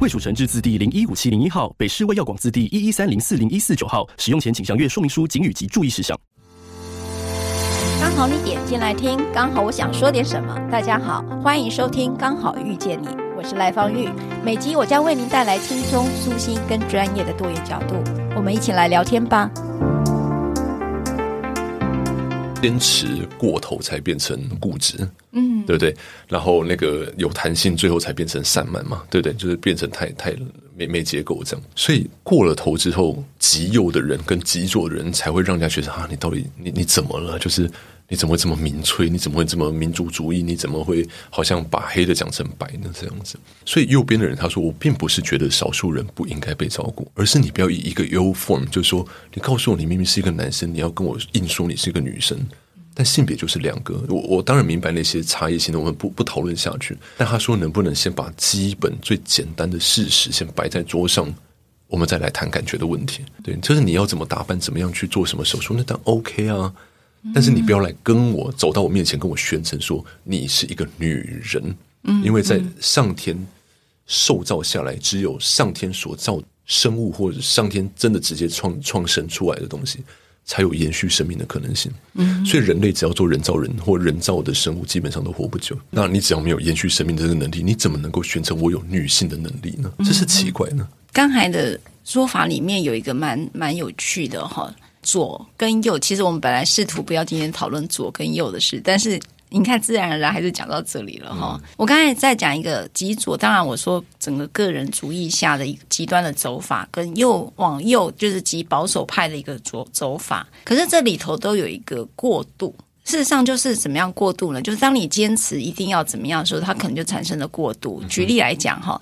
卫署成制字第零一五七零一号，北市卫药广字第一一三零四零一四九号。使用前请详阅说明书、警语及注意事项。刚好你点进来听，刚好我想说点什么。大家好，欢迎收听《刚好遇见你》，我是赖芳玉。每集我将为您带来轻松、舒心跟专业的多元角度，我们一起来聊天吧。坚持过头才变成固执，嗯，对不对？然后那个有弹性，最后才变成散漫嘛，对不对？就是变成太太没没结构这样。所以过了头之后，极右的人跟极左的人才会让人家觉得啊，你到底你你怎么了？就是。你怎么会这么民粹？你怎么会这么民族主义？你怎么会好像把黑的讲成白呢？这样子，所以右边的人他说：“我并不是觉得少数人不应该被照顾，而是你不要以一个 U form，就是说，你告诉我你明明是一个男生，你要跟我硬说你是一个女生，但性别就是两个。我我当然明白那些差异性的，我们不不讨论下去。但他说，能不能先把基本最简单的事实先摆在桌上，我们再来谈感觉的问题？对，就是你要怎么打扮，怎么样去做什么手术，那当然 OK 啊。”但是你不要来跟我走到我面前跟我宣称说你是一个女人，嗯，因为在上天受造下来，只有上天所造生物或者上天真的直接创创生出来的东西，才有延续生命的可能性。嗯，所以人类只要做人造人或人造的生物，基本上都活不久。那你只要没有延续生命的这个能力，你怎么能够宣称我有女性的能力呢？这是奇怪呢。刚才的说法里面有一个蛮蛮有趣的哈。左跟右，其实我们本来试图不要今天讨论左跟右的事，但是你看，自然而然还是讲到这里了哈。嗯、我刚才在讲一个极左，当然我说整个个人主义下的一个极端的走法，跟右往右就是极保守派的一个走走法，可是这里头都有一个过渡。事实上，就是怎么样过渡呢？就是当你坚持一定要怎么样的时候，它可能就产生了过渡。举例来讲哈。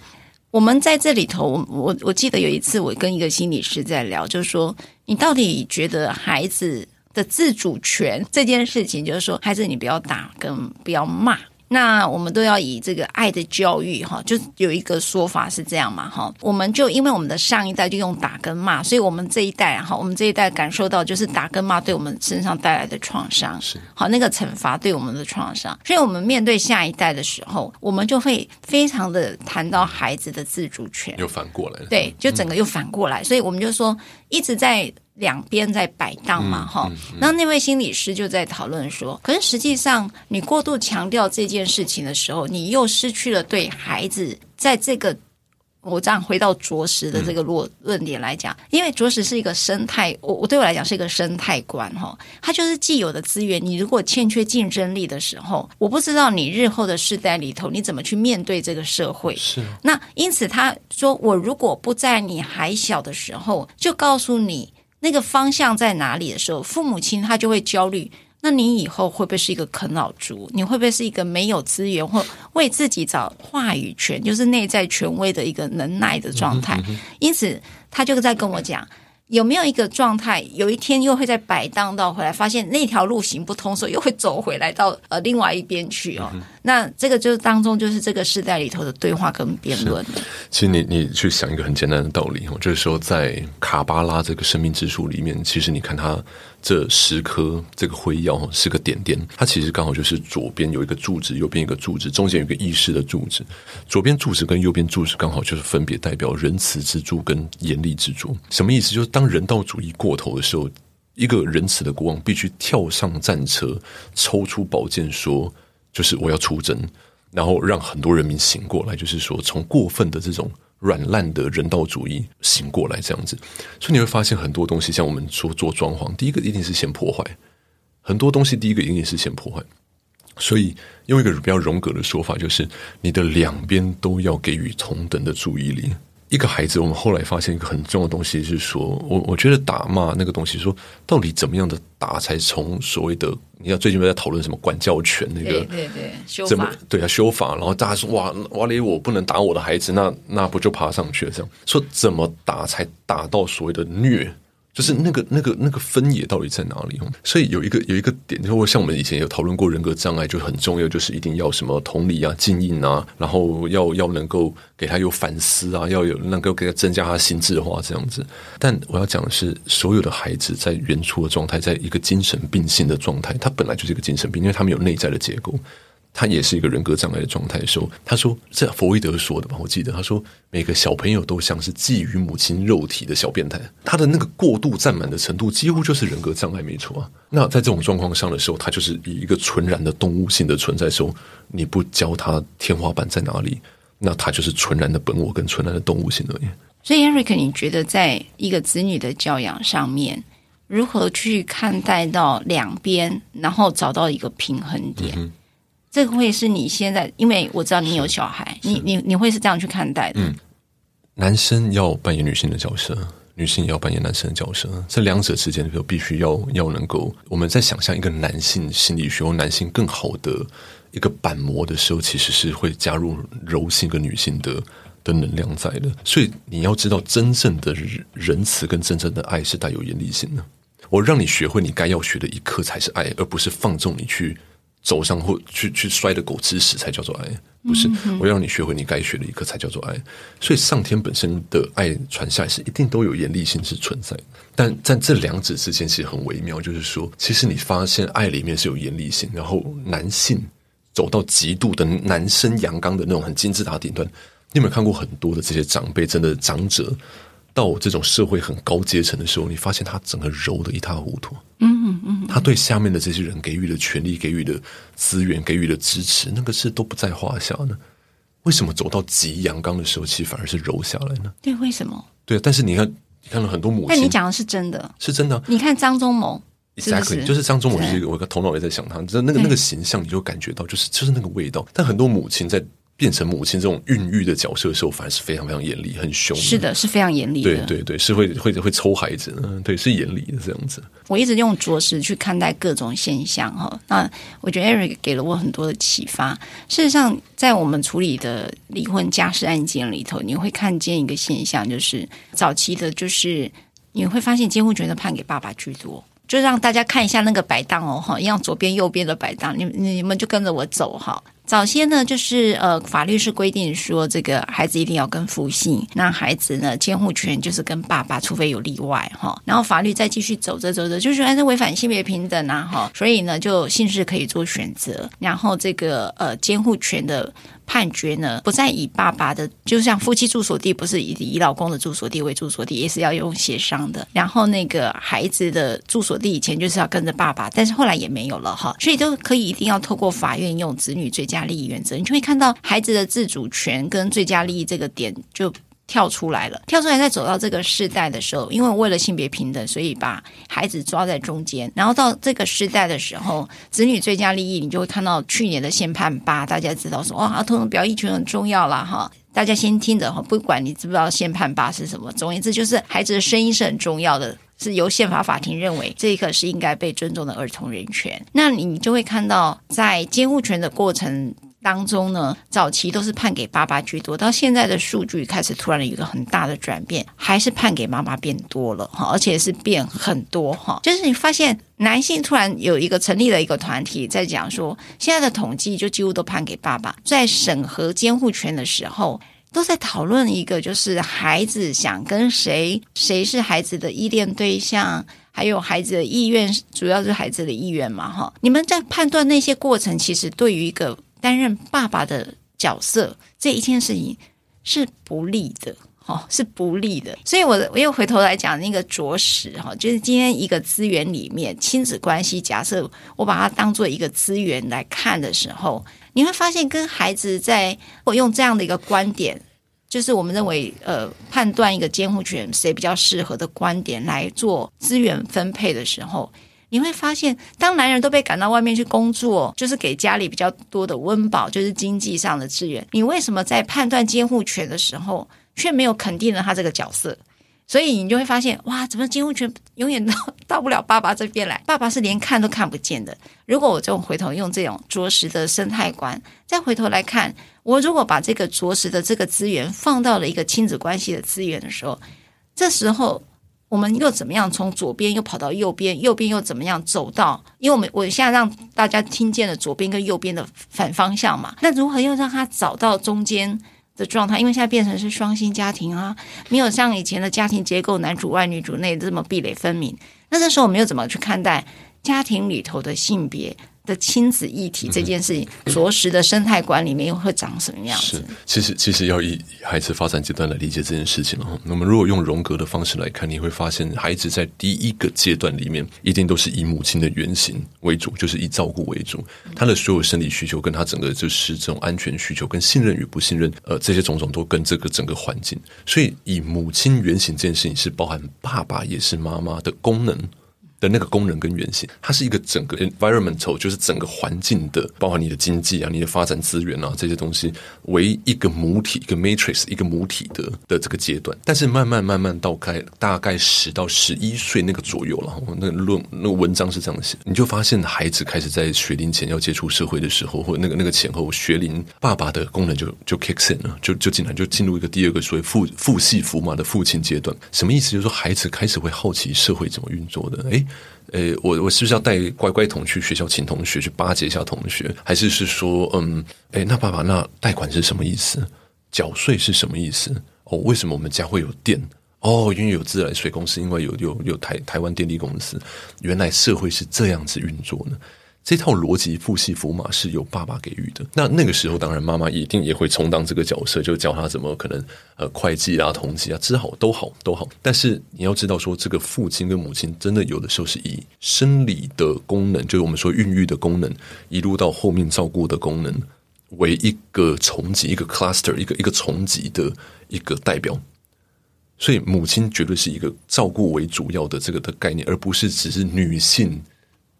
我们在这里头，我我我记得有一次我跟一个心理师在聊，就是说，你到底觉得孩子的自主权这件事情，就是说，孩子你不要打跟不要骂。那我们都要以这个爱的教育哈，就有一个说法是这样嘛哈，我们就因为我们的上一代就用打跟骂，所以我们这一代哈，我们这一代感受到就是打跟骂对我们身上带来的创伤，是。好那个惩罚对我们的创伤，所以我们面对下一代的时候，我们就会非常的谈到孩子的自主权，又反过来了，对，就整个又反过来，所以我们就说一直在。两边在摆荡嘛，哈、嗯，那、嗯、那位心理师就在讨论说，可是实际上你过度强调这件事情的时候，你又失去了对孩子在这个。我这样回到着实的这个论论点来讲，因为着实是一个生态，我我对我来讲是一个生态观哈，它就是既有的资源，你如果欠缺竞争力的时候，我不知道你日后的世代里头你怎么去面对这个社会。是，那因此他说，我如果不在你还小的时候就告诉你。那个方向在哪里的时候，父母亲他就会焦虑。那你以后会不会是一个啃老族？你会不会是一个没有资源或为自己找话语权，就是内在权威的一个能耐的状态？因此，他就在跟我讲。有没有一个状态，有一天又会再摆荡到回来，发现那条路行不通，所以又会走回来到呃另外一边去哦。嗯、那这个就是当中就是这个时代里头的对话跟辩论。其实你你去想一个很简单的道理哦，就是说在卡巴拉这个生命之树里面，其实你看它。这十颗这个辉耀，是个点点，它其实刚好就是左边有一个柱子，右边一个柱子，中间有个意识的柱子。左边柱子跟右边柱子刚好就是分别代表仁慈之柱跟严厉之柱。什么意思？就是当人道主义过头的时候，一个仁慈的国王必须跳上战车，抽出宝剑说：“就是我要出征，然后让很多人民醒过来。”就是说，从过分的这种。软烂的人道主义醒过来，这样子，所以你会发现很多东西，像我们说做装潢，第一个一定是先破坏很多东西，第一个一定是先破坏。所以用一个比较荣格的说法，就是你的两边都要给予同等的注意力。一个孩子，我们后来发现一个很重要的东西，是说，我我觉得打骂那个东西，说到底怎么样的打才从所谓的，你看最近在讨论什么管教权那个，对对对，修法，对啊，修法，然后大家说哇哇嘞，我不能打我的孩子，那那不就爬上去了？这样说怎么打才打到所谓的虐？就是那个那个那个分野到底在哪里？所以有一个有一个点，就像我们以前有讨论过人格障碍，就很重要，就是一定要什么同理啊、静应啊，然后要要能够给他有反思啊，要有能够给他增加他心智化这样子。但我要讲的是，所有的孩子在原初的状态，在一个精神病性的状态，他本来就是一个精神病，因为他们有内在的结构。他也是一个人格障碍的状态的时候，他说：“这弗洛伊德说的吧？我记得他说，每个小朋友都像是觊觎母亲肉体的小变态，他的那个过度占满的程度，几乎就是人格障碍，没错啊。那在这种状况上的时候，他就是以一个纯然的动物性的存在的时候，你不教他天花板在哪里，那他就是纯然的本我跟纯然的动物性而已。所以，Eric，你觉得在一个子女的教养上面，如何去看待到两边，然后找到一个平衡点？”嗯这个会是你现在，因为我知道你有小孩，你你你会是这样去看待的。嗯，男生要扮演女性的角色，女性也要扮演男生的角色，这两者之间就必须要要能够，我们在想象一个男性心理学或男性更好的一个板模的时候，其实是会加入柔性跟女性的的能量在的。所以你要知道，真正的仁慈跟真正的爱是带有严厉性的。我让你学会你该要学的一课才是爱，而不是放纵你去。走上或去去摔的狗吃屎才叫做爱，不是？我要让你学会你该学的一课才叫做爱。所以上天本身的爱传下来是一定都有严厉性是存在，但在这两者之间其实很微妙，就是说，其实你发现爱里面是有严厉性，然后男性走到极度的男生阳刚的那种很金字塔顶端，你有没有看过很多的这些长辈，真的长者？到我这种社会很高阶层的时候，你发现他整个柔得一塌糊涂。嗯嗯嗯，他对下面的这些人给予的权利、给予的资源、给予的支持，那个是都不在话下呢。为什么走到极阳刚的时候，其实反而是柔下来呢？对，为什么？对，但是你看，你看了很多母亲，但你讲的是真的，是真的。你看张忠谋，exactly，就是张忠谋，就是我个头脑也在想他，就那个那个形象，你就感觉到就是就是那个味道。但很多母亲在。变成母亲这种孕育的角色的时候，反而是非常非常严厉、很凶。是的，是非常严厉的。对对对，是会会会抽孩子，嗯，对，是严厉的这样子。我一直用着实去看待各种现象哈。那我觉得 Eric 给了我很多的启发。事实上，在我们处理的离婚家事案件里头，你会看见一个现象，就是早期的，就是你会发现监护权的判给爸爸居多。就让大家看一下那个摆荡哦，哈，一样左边右边的摆荡，你你们就跟着我走哈。早些呢，就是呃，法律是规定说，这个孩子一定要跟父姓，那孩子呢，监护权就是跟爸爸，除非有例外哈。然后法律再继续走着走着，就是还是违反性别平等啊哈，所以呢，就姓氏可以做选择，然后这个呃监护权的。判决呢，不再以爸爸的，就像夫妻住所地，不是以以老公的住所地为住所地，也是要用协商的。然后那个孩子的住所地以前就是要跟着爸爸，但是后来也没有了哈，所以都可以一定要透过法院用子女最佳利益原则，你就会看到孩子的自主权跟最佳利益这个点就。跳出来了，跳出来，再走到这个世代的时候，因为为了性别平等，所以把孩子抓在中间。然后到这个世代的时候，子女最佳利益，你就会看到去年的宪判八，大家知道说，哇，儿童表意权很重要啦。哈。大家先听着哈，不管你知不知道宪判八是什么，总而言之，就是孩子的声音是很重要的，是由宪法法庭认为这一个是应该被尊重的儿童人权。那你就会看到，在监护权的过程。当中呢，早期都是判给爸爸居多，到现在的数据开始突然有一个很大的转变，还是判给妈妈变多了哈，而且是变很多哈。就是你发现男性突然有一个成立了一个团体，在讲说现在的统计就几乎都判给爸爸，在审核监护权的时候，都在讨论一个就是孩子想跟谁，谁是孩子的依恋对象，还有孩子的意愿，主要是孩子的意愿嘛哈。你们在判断那些过程，其实对于一个。担任爸爸的角色这一件事情是不利的，哈，是不利的。所以我，我又回头来讲那个着实，哈，就是今天一个资源里面，亲子关系，假设我把它当做一个资源来看的时候，你会发现，跟孩子在我用这样的一个观点，就是我们认为，呃，判断一个监护权谁比较适合的观点来做资源分配的时候。你会发现，当男人都被赶到外面去工作，就是给家里比较多的温饱，就是经济上的资源。你为什么在判断监护权的时候，却没有肯定了他这个角色？所以你就会发现，哇，怎么监护权永远都到不了爸爸这边来？爸爸是连看都看不见的。如果我这种回头用这种着实的生态观，再回头来看，我如果把这个着实的这个资源放到了一个亲子关系的资源的时候，这时候。我们又怎么样从左边又跑到右边，右边又怎么样走到？因为我们我现在让大家听见了左边跟右边的反方向嘛，那如何又让他找到中间的状态？因为现在变成是双薪家庭啊，没有像以前的家庭结构男主外女主内这么壁垒分明。那这时候我们又怎么去看待家庭里头的性别？的亲子议题这件事情，着实的生态管里面又会长什么样子？是，其实其实要以孩子发展阶段来理解这件事情哦。那么，如果用荣格的方式来看，你会发现，孩子在第一个阶段里面，一定都是以母亲的原型为主，就是以照顾为主。他的所有生理需求，跟他整个就是这种安全需求，跟信任与不信任，呃，这些种种都跟这个整个环境。所以，以母亲原型这件事情，是包含爸爸也是妈妈的功能。的那个功能跟原型，它是一个整个 environmental，就是整个环境的，包括你的经济啊、你的发展资源啊这些东西，为一个母体、一个 matrix、一个母体的的这个阶段。但是慢慢慢慢到开大概十到十一岁那个左右了，那论那个文章是这样写，你就发现孩子开始在学龄前要接触社会的时候，或者那个那个前后学龄，爸爸的功能就就 kicks in 了，就就进来就进入一个第二个所谓父父系福马的父亲阶段。什么意思？就是说孩子开始会好奇社会怎么运作的，诶。诶，我我是不是要带乖乖桶去学校请同学去巴结一下同学？还是是说，嗯，诶，那爸爸，那贷款是什么意思？缴税是什么意思？哦，为什么我们家会有电？哦，因为有自来水公司，因为有有有台台湾电力公司，原来社会是这样子运作呢。这套逻辑父系福马是由爸爸给予的。那那个时候，当然妈妈一定也会充当这个角色，就教他怎么可能呃会计啊、统计啊，之好都好都好。但是你要知道，说这个父亲跟母亲真的有的时候是以生理的功能，就是我们说孕育的功能，一路到后面照顾的功能，为一个重级、一个 cluster、一个一个重级的一个代表。所以母亲绝对是一个照顾为主要的这个的概念，而不是只是女性。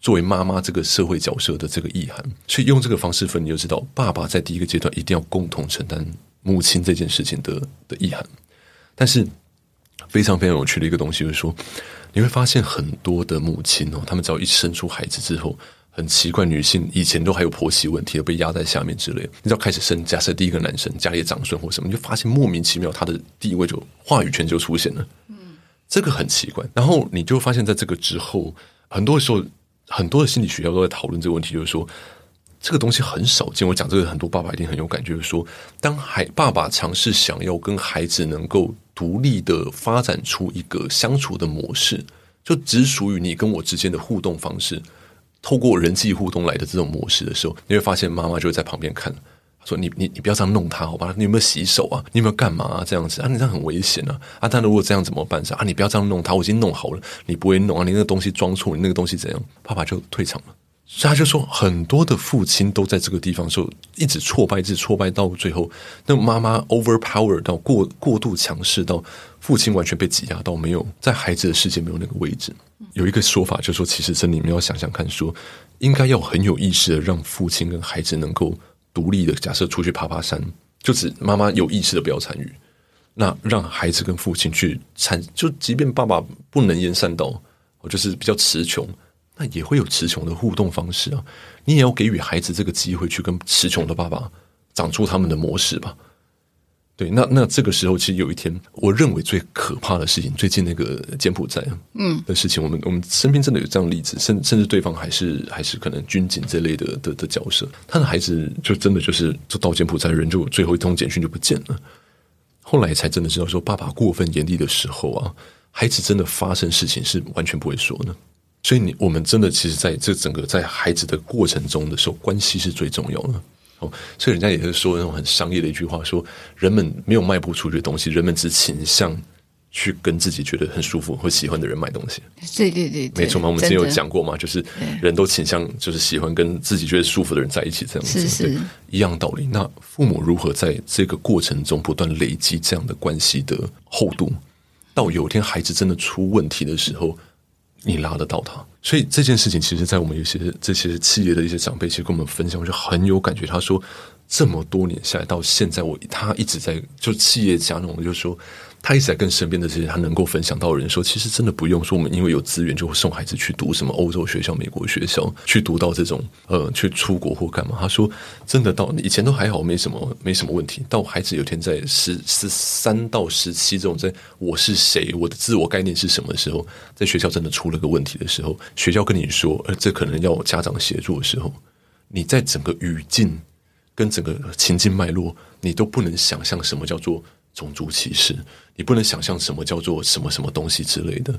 作为妈妈这个社会角色的这个意涵，所以用这个方式分，你就知道，爸爸在第一个阶段一定要共同承担母亲这件事情的的意涵。但是非常非常有趣的一个东西就是说，你会发现很多的母亲哦，他们只要一生出孩子之后，很奇怪，女性以前都还有婆媳问题，被压在下面之类。你知道开始生，假设第一个男生家里的长孙或什么，你就发现莫名其妙他的地位就话语权就出现了。嗯，这个很奇怪。然后你就发现在这个之后，很多时候。很多的心理学家都在讨论这个问题，就是说这个东西很少见。我讲这个，很多爸爸一定很有感觉，就是说，当孩爸爸尝试想要跟孩子能够独立的发展出一个相处的模式，就只属于你跟我之间的互动方式，透过人际互动来的这种模式的时候，你会发现妈妈就在旁边看，说你：“你你不要这样弄他，好吧？你有没有洗手啊？你有没有干嘛啊？这样子啊？你这样很危险啊！啊，但如果这样怎么办？啊，你不要这样弄他，我已经弄好了，你不会弄啊？你那个东西装错，你那个东西怎样？爸爸就退场了。所以他就说，很多的父亲都在这个地方时候一直挫败，一直挫败到最后，那妈妈 overpower 到过过度强势，到父亲完全被挤压到没有在孩子的世界没有那个位置。有一个说法就是说，其实真的你们要想想看，说应该要很有意识的让父亲跟孩子能够。独立的假设出去爬爬山，就只妈妈有意识的不要参与，那让孩子跟父亲去参，就即便爸爸不能言善道，我就是比较词穷，那也会有词穷的互动方式啊。你也要给予孩子这个机会去跟词穷的爸爸长出他们的模式吧。对，那那这个时候，其实有一天，我认为最可怕的事情，最近那个柬埔寨嗯。的事情，嗯、我们我们身边真的有这样的例子，甚甚至对方还是还是可能军警这类的的的角色，他的孩子就真的就是就到柬埔寨，人就最后一通简讯就不见了，后来才真的知道说，爸爸过分严厉的时候啊，孩子真的发生事情是完全不会说的，所以你我们真的其实在这整个在孩子的过程中的时候，关系是最重要的。哦，所以人家也是说那种很商业的一句话，说人们没有卖不出去的东西，人们只倾向去跟自己觉得很舒服或喜欢的人买东西。对对对，对，没错嘛。我们之前有讲过嘛，就是人都倾向就是喜欢跟自己觉得舒服的人在一起，这样子。是是，一样道理。那父母如何在这个过程中不断累积这样的关系的厚度，到有一天孩子真的出问题的时候，你拉得到他？所以这件事情，其实，在我们有些这些企业的一些长辈，其实跟我们分享，我就很有感觉。他说，这么多年下来，到现在，我他一直在就企业家那种，就是说他一直在跟身边的这些他能够分享到的人说，其实真的不用说，我们因为有资源就会送孩子去读什么欧洲学校、美国学校，去读到这种呃，去出国或干嘛。他说，真的到以前都还好，没什么没什么问题。到孩子有天在十十三到十七这种，在我是谁，我的自我概念是什么时候，在学校真的出了个问题的时候，学校跟你说，呃，这可能要家长协助的时候，你在整个语境跟整个情境脉络，你都不能想象什么叫做。种族歧视，你不能想象什么叫做什么什么东西之类的。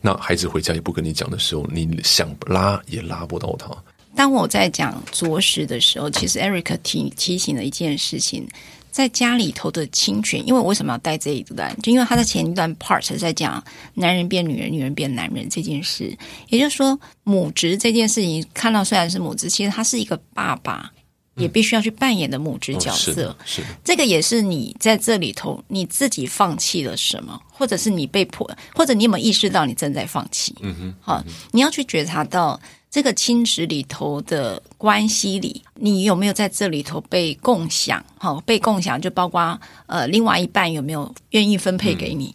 那孩子回家也不跟你讲的时候，你想拉也拉不到他。当我在讲着实的时候，其实 Eric 提提醒了一件事情，在家里头的侵权。因为为什么要带这一段？就因为他在前一段 part 在讲男人变女人，女人变男人这件事。也就是说，母职这件事情，看到虽然是母职，其实他是一个爸爸。也必须要去扮演的母职角色，是，是这个也是你在这里头你自己放弃了什么，或者是你被迫，或者你有没有意识到你正在放弃？嗯哼，好，你要去觉察到这个亲职里头的关系里，你有没有在这里头被共享？好，被共享就包括呃，另外一半有没有愿意分配给你？嗯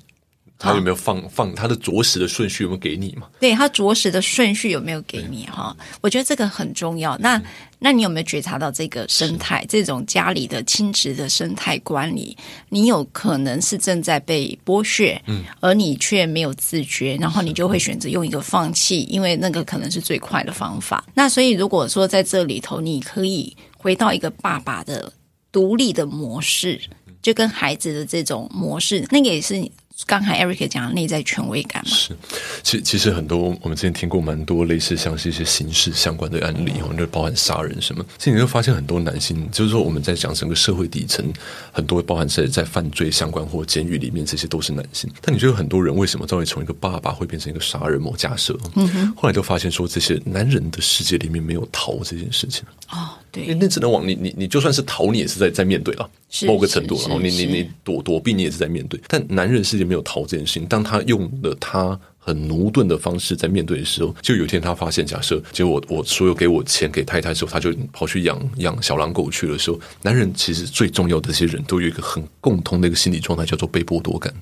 他有没有放放他的着实的顺序有没有给你嘛？对，他着实的顺序有没有给你哈？我觉得这个很重要。那那你有没有觉察到这个生态？这种家里的亲职的生态管理，你有可能是正在被剥削，嗯，而你却没有自觉，然后你就会选择用一个放弃，因为那个可能是最快的方法。那所以如果说在这里头，你可以回到一个爸爸的独立的模式，就跟孩子的这种模式，那个也是。刚才 Eric 讲的内在权威感嘛，是，其实其实很多我们之前听过蛮多类似像是一些刑事相关的案例，哦，就包含杀人什么。其实你会发现很多男性，就是说我们在讲整个社会底层，很多包含在在犯罪相关或监狱里面，这些都是男性。但你觉得很多人为什么到底从一个爸爸会变成一个杀人魔？假设，嗯哼，后来就发现说，这些男人的世界里面没有逃这件事情。哦，对，那只能往你你你就算是逃，你也是在在面对了，是某个程度，然后你你你躲躲避，你也是在面对。但男人世界没有逃这件事情，当他用了他很駑钝的方式在面对的时候，就有一天他发现，假设结果我我所有给我钱给太太之后，他就跑去养养小狼狗去了时候，男人其实最重要的这些人都有一个很共通的一个心理状态，叫做被剥夺感。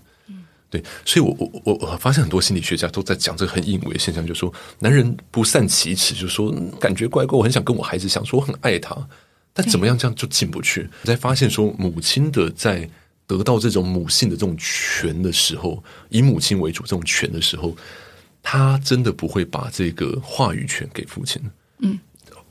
对，所以我我我我发现很多心理学家都在讲这个很隐微的现象，就是说男人不善启齿，就是说感觉怪怪，我很想跟我孩子讲说我很爱他，但怎么样这样就进不去。我在发现说母亲的在得到这种母性的这种权的时候，以母亲为主这种权的时候，他真的不会把这个话语权给父亲。嗯，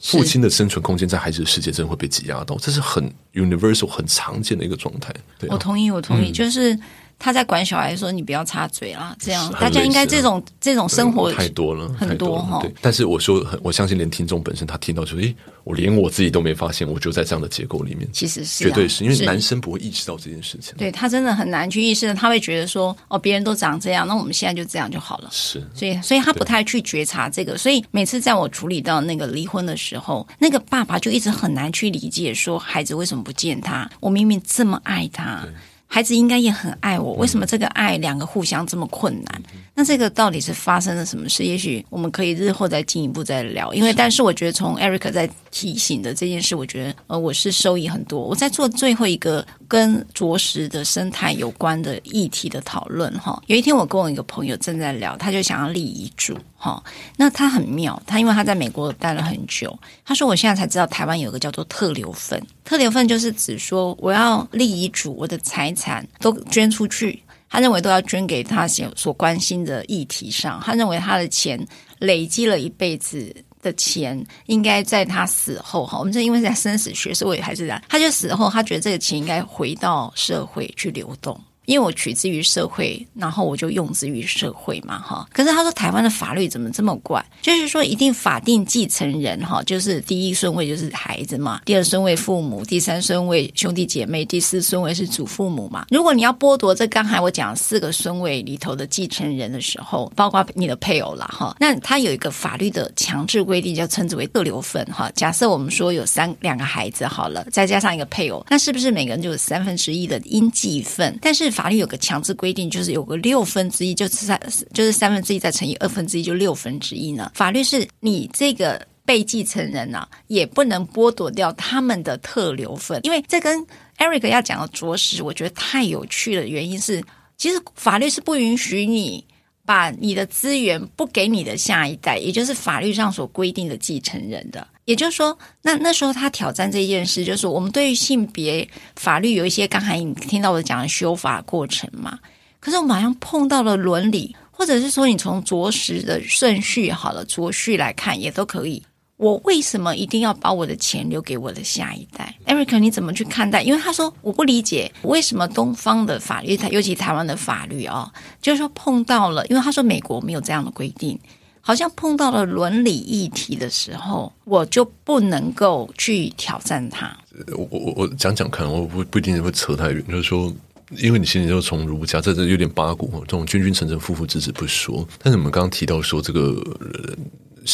父亲的生存空间在孩子的世界真的会被挤压到，这是很 universal 很常见的一个状态。对啊，我同意，我同意，嗯，就是。他在管小孩说：“你不要插嘴啦，这样大家应该这种这种生活太多了，很多哈。但是我说，我相信连听众本身他听到说：‘诶，我连我自己都没发现，我就在这样的结构里面。’其实是、啊、绝对是因为男生不会意识到这件事情。对他真的很难去意识，他会觉得说：‘哦，别人都长这样，那我们现在就这样就好了。’是，所以所以他不太去觉察这个。所以每次在我处理到那个离婚的时候，那个爸爸就一直很难去理解，说孩子为什么不见他？我明明这么爱他。”孩子应该也很爱我，为什么这个爱两个互相这么困难？那这个到底是发生了什么事？也许我们可以日后再进一步再聊。因为，但是我觉得从 Eric 在提醒的这件事，我觉得呃，我是收益很多。我在做最后一个跟着实的生态有关的议题的讨论哈。有一天，我跟我一个朋友正在聊，他就想要立遗嘱哈。那他很妙，他因为他在美国待了很久，他说我现在才知道台湾有个叫做特留份。特留份就是指说我要立遗嘱，我的财产都捐出去。他认为都要捐给他所所关心的议题上。他认为他的钱累积了一辈子的钱，应该在他死后哈。我们这因为是在生死学，所以还是这样。他就死后，他觉得这个钱应该回到社会去流动。因为我取之于社会，然后我就用之于社会嘛，哈。可是他说台湾的法律怎么这么怪？就是说一定法定继承人哈，就是第一顺位就是孩子嘛，第二顺位父母，第三顺位兄弟姐妹，第四顺位是祖父母嘛。如果你要剥夺这刚才我讲四个顺位里头的继承人的时候，包括你的配偶了哈，那他有一个法律的强制规定，叫称之为特留份哈。假设我们说有三两个孩子好了，再加上一个配偶，那是不是每个人就有三分之一的应继份？但是法律有个强制规定，就是有个六分之一，就是三，就是三分之一再乘以二分之一，就六分之一呢。法律是你这个被继承人呢、啊，也不能剥夺掉他们的特留份，因为这跟 Eric 要讲的着实，我觉得太有趣的原因是，其实法律是不允许你把你的资源不给你的下一代，也就是法律上所规定的继承人的。也就是说，那那时候他挑战这件事，就是我们对于性别法律有一些刚才你听到我讲的修法过程嘛。可是我们好像碰到了伦理，或者是说你从着实的顺序好了，着序来看也都可以。我为什么一定要把我的钱留给我的下一代？Eric，你怎么去看待？因为他说我不理解为什么东方的法律，尤其台湾的法律哦，就是说碰到了，因为他说美国没有这样的规定。好像碰到了伦理议题的时候，我就不能够去挑战它。我我我讲讲看，我不不一定会扯太远。就是说，因为你心里就从儒家，这这有点八股，这种君君臣臣，父父子子不说。但是我们刚刚提到说这个。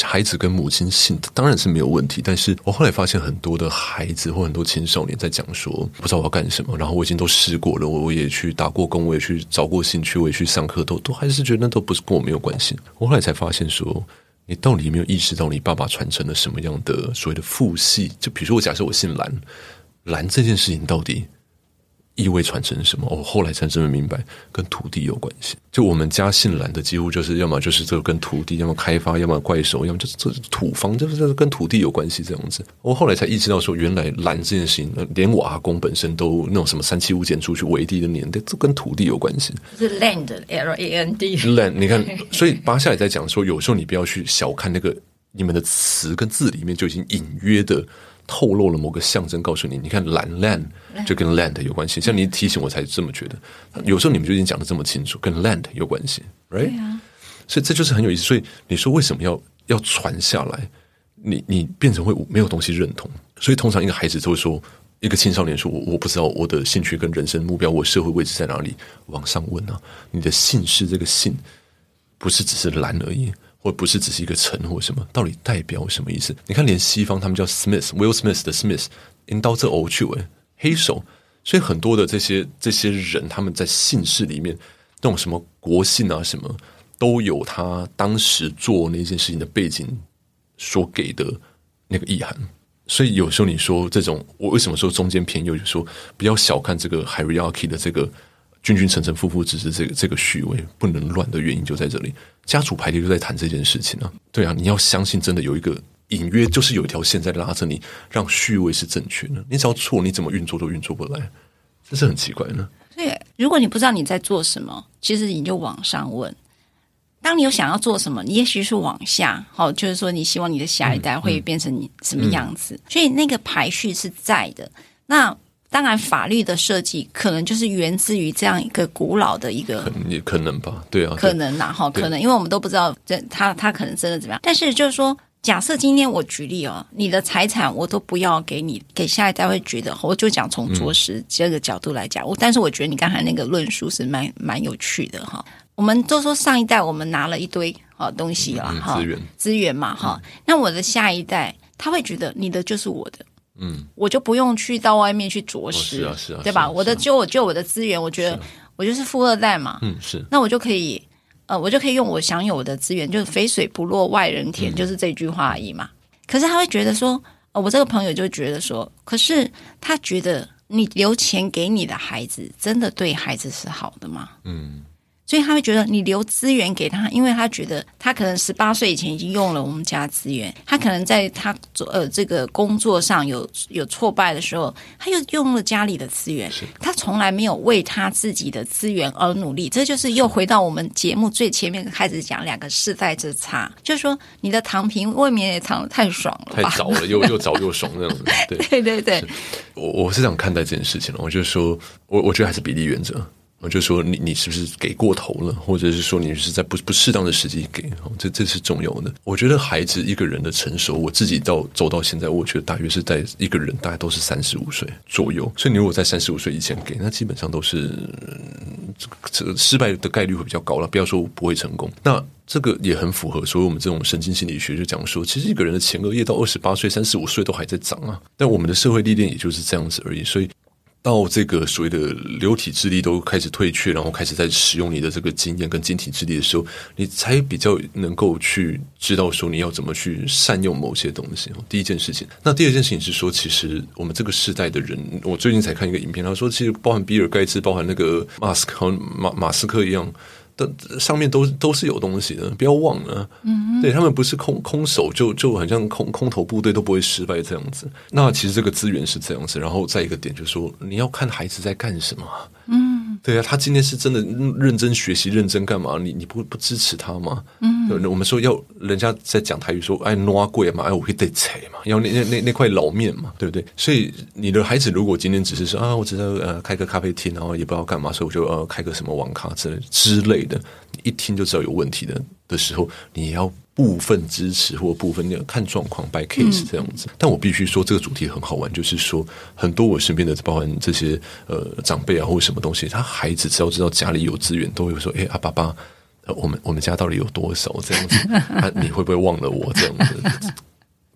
孩子跟母亲姓当然是没有问题，但是我后来发现很多的孩子或很多青少年在讲说不知道我要干什么，然后我已经都试过了，我我也去打过工，我也去找过兴趣，我也去上课，都都还是觉得那都不是跟我没有关系。我后来才发现说，你到底有没有意识到你爸爸传承了什么样的所谓的父系？就比如说我假设我姓蓝，蓝这件事情到底？意味传承什么？我、哦、后来才真的明白，跟土地有关系。就我们家姓蓝的，几乎就是要么就是这个跟土地，要么开发，要么怪兽，要么就是这土方，就是这跟土地有关系这样子。我后来才意识到，说原来蓝这件事情，连我阿公本身都那种什么三七五减出去围地的年代，这跟土地有关系。是 land，L A N D。land，你看，所以巴夏也在讲说，有时候你不要去小看那个你们的词跟字里面就已经隐约的。透露了某个象征，告诉你，你看蓝 land 就跟 land 有关系。像你提醒我，才这么觉得。有时候你们就已经讲的这么清楚，跟 land 有关系，right？对啊。所以这就是很有意思。所以你说为什么要要传下来？你你变成会没有东西认同。所以通常一个孩子都会说，一个青少年说，我我不知道我的兴趣跟人生目标，我社会位置在哪里？往上问啊，你的姓氏这个姓，不是只是蓝而已。或不是只是一个城或什么，到底代表什么意思？你看，连西方他们叫 Smith，Will Smith 的 Smith，引导这偶趣诶，黑手。所以很多的这些这些人，他们在姓氏里面，那种什么国姓啊什么，都有他当时做那件事情的背景所给的那个意涵。所以有时候你说这种，我为什么说中间偏右？就说不要小看这个 hierarchy 的这个。君君臣臣，父父子子，这个这个序位不能乱的原因就在这里。家族排列就在谈这件事情啊。对啊，你要相信，真的有一个隐约，就是有一条线在拉着你，让序位是正确的。你只要错，你怎么运作都运作不来，这是很奇怪的。所以，如果你不知道你在做什么，其实你就往上问。当你有想要做什么，你也许是往下，好，就是说你希望你的下一代会变成你什么样子。嗯嗯、所以那个排序是在的。那。当然，法律的设计可能就是源自于这样一个古老的一个，也可能吧，对啊，可能呐，哈，可能，因为我们都不知道这他他可能真的怎么样。但是就是说，假设今天我举例哦，你的财产我都不要给你，给下一代会觉得，我就讲从着实这个角度来讲，我、嗯、但是我觉得你刚才那个论述是蛮蛮有趣的哈。我们都说上一代我们拿了一堆好东西了哈，资源资源嘛哈，那我的下一代他会觉得你的就是我的。嗯，我就不用去到外面去着实，哦、是啊是啊，对吧？我的就我就我的资源，我觉得我就是富二代嘛，嗯是，那我就可以，呃，我就可以用我享有的资源，就是肥水不落外人田，嗯、就是这句话而已嘛。可是他会觉得说，呃，我这个朋友就觉得说，可是他觉得你留钱给你的孩子，真的对孩子是好的吗？嗯。所以他会觉得你留资源给他，因为他觉得他可能十八岁以前已经用了我们家资源，他可能在他做呃这个工作上有有挫败的时候，他又用了家里的资源，他从来没有为他自己的资源而努力。这就是又回到我们节目最前面开始讲两个世代之差，就是说你的躺平未免也躺得太爽了，太早了，又又早又爽那种。对对对对，我我是这样看待这件事情了，我就说我我觉得还是比例原则。我就说你你是不是给过头了，或者是说你是在不不适当的时机给，这这是重要的。我觉得孩子一个人的成熟，我自己到走到现在，我觉得大约是在一个人大概都是三十五岁左右。所以你如果在三十五岁以前给，那基本上都是这个失败的概率会比较高了。不要说不会成功，那这个也很符合所以我们这种神经心理学就讲说，其实一个人的前额叶到二十八岁、三十五岁都还在长啊。但我们的社会历练也就是这样子而已，所以。到这个所谓的流体智力都开始退却，然后开始在使用你的这个经验跟晶体智力的时候，你才比较能够去知道说你要怎么去善用某些东西。第一件事情，那第二件事情是说，其实我们这个时代的人，我最近才看一个影片，他说其实包含比尔盖茨，包含那个马斯克，马马斯克一样。上面都都是有东西的，不要忘了。嗯，对他们不是空空手就就很像空空投部队都不会失败这样子。那其实这个资源是这样子，然后再一个点就是说，你要看孩子在干什么。嗯。对啊，他今天是真的认真学习、认真干嘛？你你不不支持他吗？嗯，我们说要人家在讲台语说，哎，挪贵嘛，哎，我会得踩嘛，要那那那那块老面嘛，对不对？所以你的孩子如果今天只是说啊，我只是呃开个咖啡厅，然后也不知道干嘛，所以我就呃开个什么网咖之类之类的，一听就知道有问题的的时候，你要。部分支持或部分那个看状况 by case 这样子，嗯、但我必须说这个主题很好玩，就是说很多我身边的包含这些呃长辈啊或者什么东西，他孩子只要知道家里有资源，都会说：“哎、欸、啊，爸爸，我们我们家到底有多少？”这样子，啊，你会不会忘了我？这样子。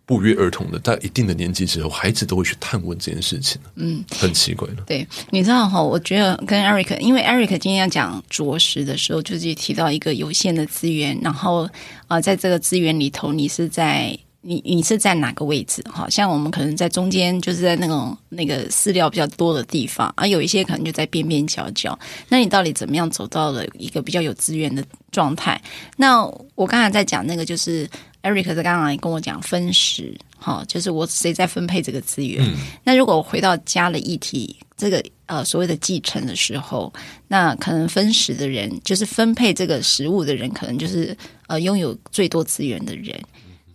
不约而同的，在一定的年纪之后，孩子都会去探问这件事情。嗯，很奇怪的。对，你知道哈，我觉得跟 Eric，因为 Eric 今天要讲着实的时候，就是提到一个有限的资源，然后啊、呃，在这个资源里头，你是在你你是在哪个位置？好，像我们可能在中间，就是在那种那个饲料比较多的地方，而、啊、有一些可能就在边边角角。那你到底怎么样走到了一个比较有资源的状态？那我刚才在讲那个就是。Eric 在刚刚也跟我讲分食，哈，就是我谁在分配这个资源。嗯、那如果我回到家的议题，这个呃所谓的继承的时候，那可能分食的人，就是分配这个食物的人，可能就是呃拥有最多资源的人。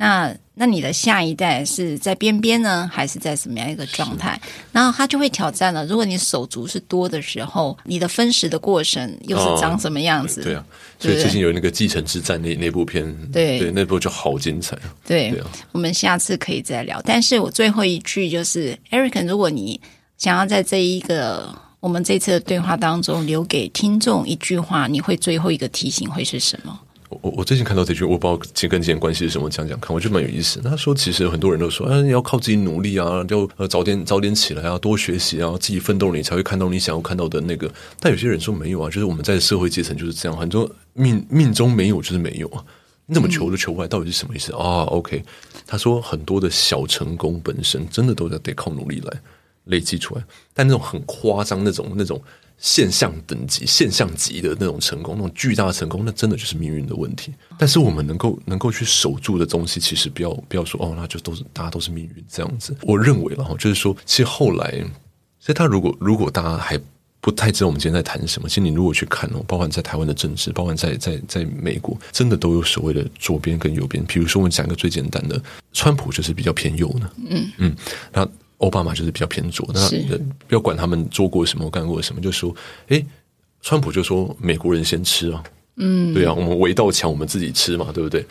那那你的下一代是在边边呢，还是在什么样一个状态？然后他就会挑战了。如果你手足是多的时候，你的分食的过程又是长什么样子？哦、对，对啊，所以最近有那个继承之战那那部片，对对，那部就好精彩。对，对啊、我们下次可以再聊。但是我最后一句就是，Eric，如果你想要在这一个我们这次的对话当中留给听众一句话，你会最后一个提醒会是什么？我我最近看到这句，我不知道其实跟今天关系是什么，讲讲看，我觉得蛮有意思。他说，其实很多人都说，啊，要靠自己努力啊，要呃早点早点起来啊，多学习啊，自己奋斗，你才会看到你想要看到的那个。但有些人说没有啊，就是我们在社会阶层就是这样，很多命命中没有就是没有啊，你怎么求都求不来，到底是什么意思啊？OK，他说很多的小成功本身真的都在得靠努力来累积出来，但那种很夸张那种那种。现象等级、现象级的那种成功，那种巨大的成功，那真的就是命运的问题。但是我们能够能够去守住的东西，其实不要不要说哦，那就都是大家都是命运这样子。我认为了哈，就是说，其实后来，所以他如果如果大家还不太知道我们今天在谈什么，其实你如果去看哦，包含在台湾的政治，包含在在在美国，真的都有所谓的左边跟右边。比如说，我们讲一个最简单的，川普就是比较偏右的，嗯嗯，那。奥巴马就是比较偏左，那不要管他们做过什么、干过什么，就说，诶，川普就说美国人先吃啊，嗯，对啊，我们围到墙，我们自己吃嘛，对不对？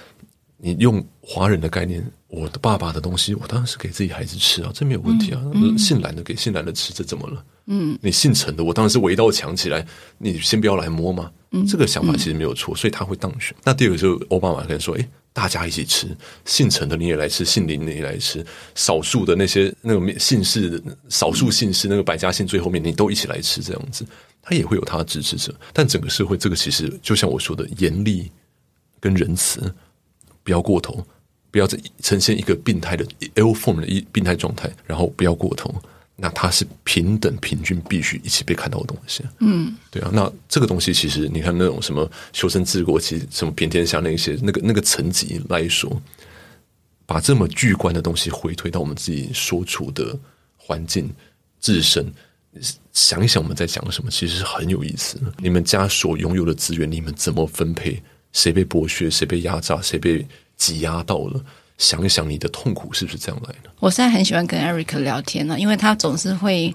你用华人的概念，我的爸爸的东西，我当然是给自己孩子吃啊，这没有问题啊。嗯嗯、姓蓝的给姓蓝的吃，这怎么了？嗯，你姓陈的，我当然是围到墙起来，你先不要来摸嘛。嗯，这个想法其实没有错，所以他会当选。那第二个就是奥巴马可能说，诶。大家一起吃，姓陈的你也来吃，姓林的也来吃，少数的那些那个姓氏，少数姓氏那个百家姓最后面你都一起来吃，这样子，他也会有他的支持者。但整个社会，这个其实就像我说的，严厉跟仁慈，不要过头，不要呈现一个病态的 ill form 的一病态状态，然后不要过头。那它是平等平均，必须一起被看到的东西。嗯，对啊。那这个东西其实，你看那种什么修身治国，其实什么平天下那些那个那个层级来说，把这么巨观的东西回推到我们自己所处的环境自身，想一想我们在讲什么，其实是很有意思的。你们家所拥有的资源，你们怎么分配？谁被剥削？谁被压榨？谁被挤压到了？想一想，你的痛苦是不是这样来的？我现在很喜欢跟 Eric 聊天呢，因为他总是会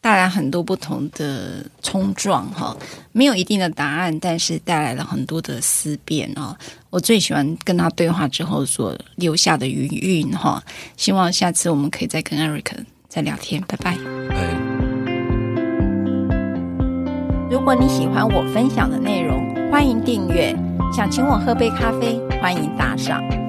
带来很多不同的冲撞哈，没有一定的答案，但是带来了很多的思辨啊。我最喜欢跟他对话之后所留下的余韵哈。希望下次我们可以再跟 Eric 再聊天，拜拜。拜。如果你喜欢我分享的内容，欢迎订阅。想请我喝杯咖啡，欢迎打赏。